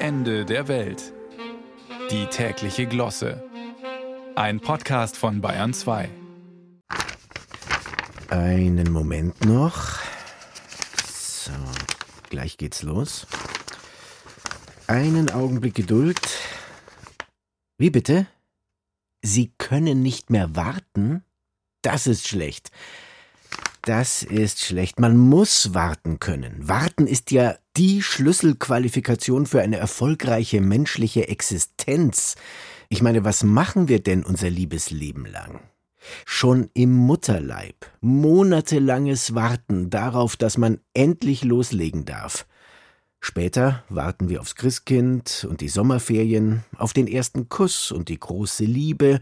Ende der Welt. Die tägliche Glosse. Ein Podcast von Bayern 2. Einen Moment noch. So, gleich geht's los. Einen Augenblick Geduld. Wie bitte? Sie können nicht mehr warten? Das ist schlecht. Das ist schlecht. Man muss warten können. Warten ist ja die Schlüsselqualifikation für eine erfolgreiche menschliche Existenz. Ich meine, was machen wir denn unser liebes Leben lang? Schon im Mutterleib. Monatelanges Warten darauf, dass man endlich loslegen darf. Später warten wir aufs Christkind und die Sommerferien, auf den ersten Kuss und die große Liebe,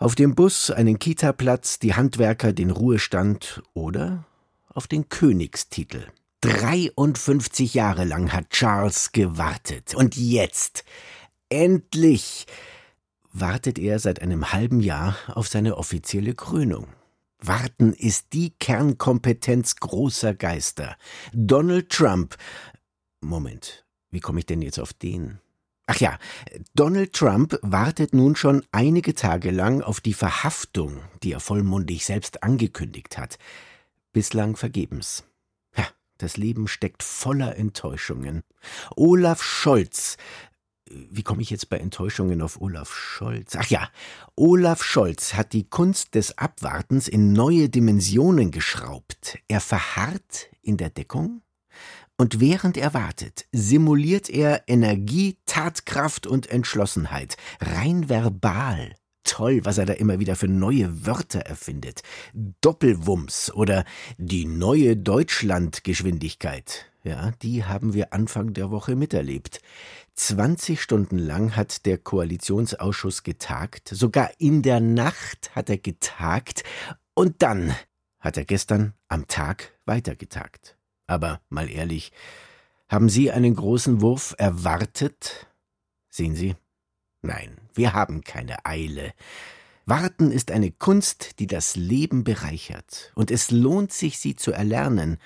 auf dem Bus einen Kitaplatz, die Handwerker den Ruhestand oder auf den Königstitel. 53 Jahre lang hat Charles gewartet. Und jetzt, endlich, wartet er seit einem halben Jahr auf seine offizielle Krönung. Warten ist die Kernkompetenz großer Geister. Donald Trump. Moment, wie komme ich denn jetzt auf den? Ach ja, Donald Trump wartet nun schon einige Tage lang auf die Verhaftung, die er vollmundig selbst angekündigt hat. Bislang vergebens. Ja, das Leben steckt voller Enttäuschungen. Olaf Scholz. Wie komme ich jetzt bei Enttäuschungen auf Olaf Scholz? Ach ja, Olaf Scholz hat die Kunst des Abwartens in neue Dimensionen geschraubt. Er verharrt in der Deckung, und während er wartet, simuliert er Energie, Tatkraft und Entschlossenheit, rein verbal. Toll, was er da immer wieder für neue Wörter erfindet. Doppelwumms oder die neue Deutschlandgeschwindigkeit. Ja, die haben wir Anfang der Woche miterlebt. 20 Stunden lang hat der Koalitionsausschuss getagt, sogar in der Nacht hat er getagt und dann hat er gestern am Tag weitergetagt. Aber mal ehrlich, haben Sie einen großen Wurf erwartet? Sehen Sie? Nein, wir haben keine Eile. Warten ist eine Kunst, die das Leben bereichert, und es lohnt sich, sie zu erlernen.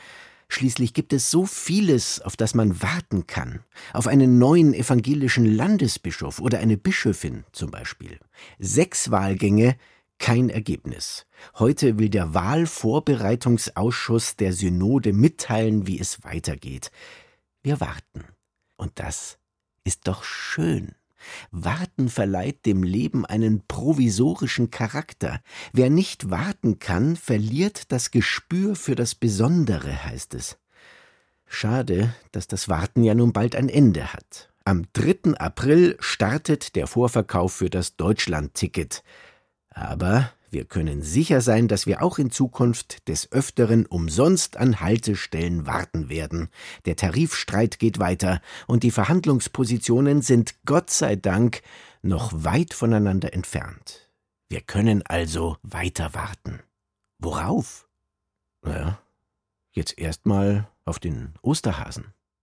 Schließlich gibt es so vieles, auf das man warten kann. Auf einen neuen evangelischen Landesbischof oder eine Bischöfin zum Beispiel. Sechs Wahlgänge, kein Ergebnis. Heute will der Wahlvorbereitungsausschuss der Synode mitteilen, wie es weitergeht. Wir warten. Und das ist doch schön. Warten verleiht dem Leben einen provisorischen Charakter. Wer nicht warten kann, verliert das Gespür für das Besondere, heißt es. Schade, dass das Warten ja nun bald ein Ende hat. Am 3. April startet der Vorverkauf für das Deutschland-Ticket. Aber wir können sicher sein, dass wir auch in Zukunft des Öfteren umsonst an Haltestellen warten werden. Der Tarifstreit geht weiter und die Verhandlungspositionen sind Gott sei Dank noch weit voneinander entfernt. Wir können also weiter warten. Worauf? Naja, jetzt erstmal auf den Osterhasen.